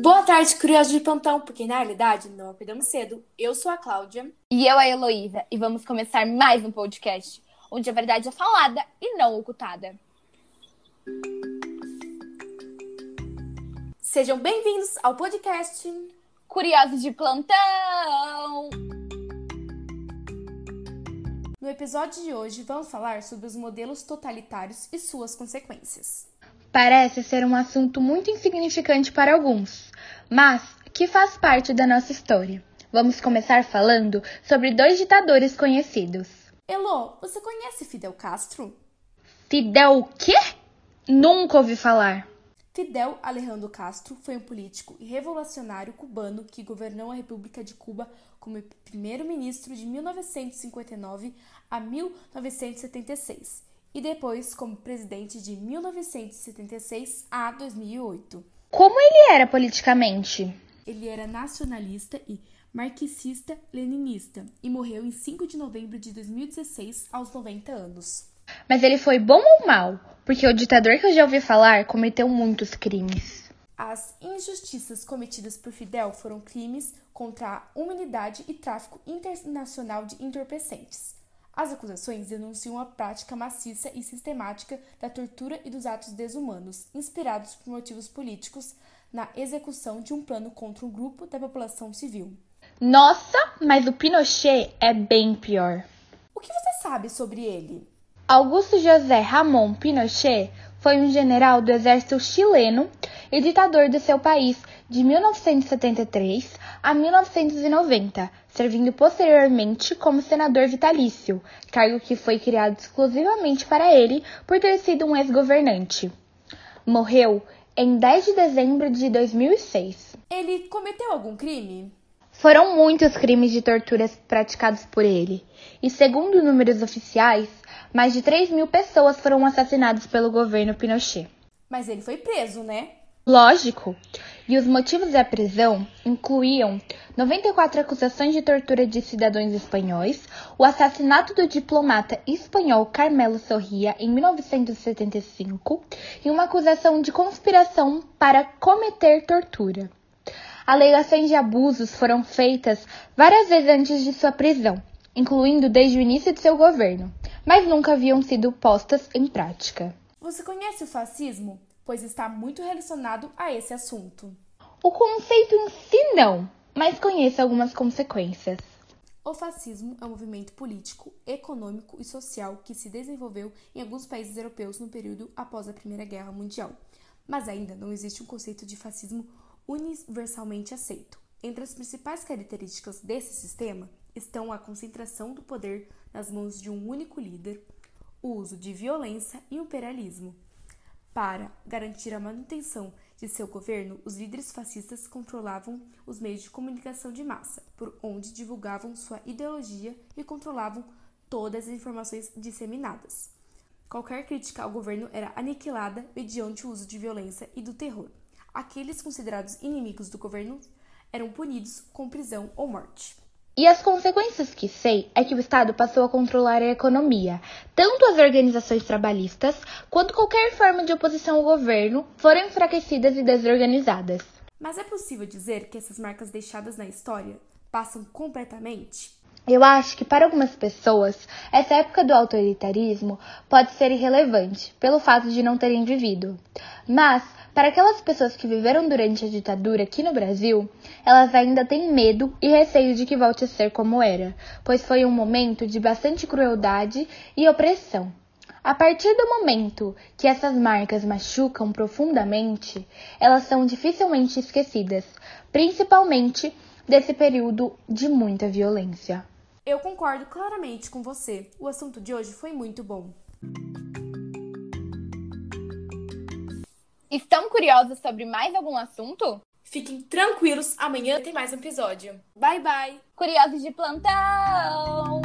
Boa tarde, curiosos de plantão, porque na realidade não acordamos cedo. Eu sou a Cláudia. E eu, a Heloísa, e vamos começar mais um podcast, onde a verdade é falada e não ocultada. Sejam bem-vindos ao podcast Curiosos de plantão! No episódio de hoje, vamos falar sobre os modelos totalitários e suas consequências. Parece ser um assunto muito insignificante para alguns, mas que faz parte da nossa história. Vamos começar falando sobre dois ditadores conhecidos. Elo, você conhece Fidel Castro? Fidel o quê? Nunca ouvi falar. Fidel Alejandro Castro foi um político e revolucionário cubano que governou a República de Cuba como primeiro-ministro de 1959 a 1976 e depois como presidente de 1976 a 2008. Como ele era politicamente? Ele era nacionalista e marxista-leninista e morreu em 5 de novembro de 2016 aos 90 anos. Mas ele foi bom ou mal? Porque o ditador que eu já ouvi falar cometeu muitos crimes. As injustiças cometidas por Fidel foram crimes contra a humanidade e tráfico internacional de entorpecentes. As acusações denunciam a prática maciça e sistemática da tortura e dos atos desumanos, inspirados por motivos políticos, na execução de um plano contra um grupo da população civil. Nossa, mas o Pinochet é bem pior. O que você sabe sobre ele? Augusto José Ramon Pinochet foi um general do exército chileno e ditador do seu país de 1973 a 1990, servindo posteriormente como senador vitalício, cargo que foi criado exclusivamente para ele por ter sido um ex-governante. Morreu em 10 de dezembro de 2006. Ele cometeu algum crime? Foram muitos crimes de torturas praticados por ele, e segundo números oficiais, mais de 3 mil pessoas foram assassinadas pelo governo Pinochet. Mas ele foi preso, né? Lógico. E os motivos da prisão incluíam 94 acusações de tortura de cidadãos espanhóis, o assassinato do diplomata espanhol Carmelo Sorria em 1975 e uma acusação de conspiração para cometer tortura. Alegações de abusos foram feitas várias vezes antes de sua prisão, incluindo desde o início de seu governo, mas nunca haviam sido postas em prática. Você conhece o fascismo? Pois está muito relacionado a esse assunto. O conceito em si não, mas conheço algumas consequências. O fascismo é um movimento político, econômico e social que se desenvolveu em alguns países europeus no período após a Primeira Guerra Mundial. Mas ainda não existe um conceito de fascismo universalmente aceito. Entre as principais características desse sistema estão a concentração do poder nas mãos de um único líder, o uso de violência e imperialismo. Para garantir a manutenção de seu governo, os líderes fascistas controlavam os meios de comunicação de massa, por onde divulgavam sua ideologia e controlavam todas as informações disseminadas. Qualquer crítica ao governo era aniquilada mediante o uso de violência e do terror. Aqueles considerados inimigos do governo eram punidos com prisão ou morte. E as consequências que sei é que o Estado passou a controlar a economia. Tanto as organizações trabalhistas quanto qualquer forma de oposição ao governo foram enfraquecidas e desorganizadas. Mas é possível dizer que essas marcas deixadas na história passam completamente? Eu acho que para algumas pessoas, essa época do autoritarismo pode ser irrelevante pelo fato de não terem vivido. Mas, para aquelas pessoas que viveram durante a ditadura aqui no Brasil, elas ainda têm medo e receio de que volte a ser como era, pois foi um momento de bastante crueldade e opressão. A partir do momento que essas marcas machucam profundamente, elas são dificilmente esquecidas, principalmente desse período de muita violência. Eu concordo claramente com você. O assunto de hoje foi muito bom. Estão curiosos sobre mais algum assunto? Fiquem tranquilos, amanhã tem mais um episódio. Bye bye! Curiosos de plantão!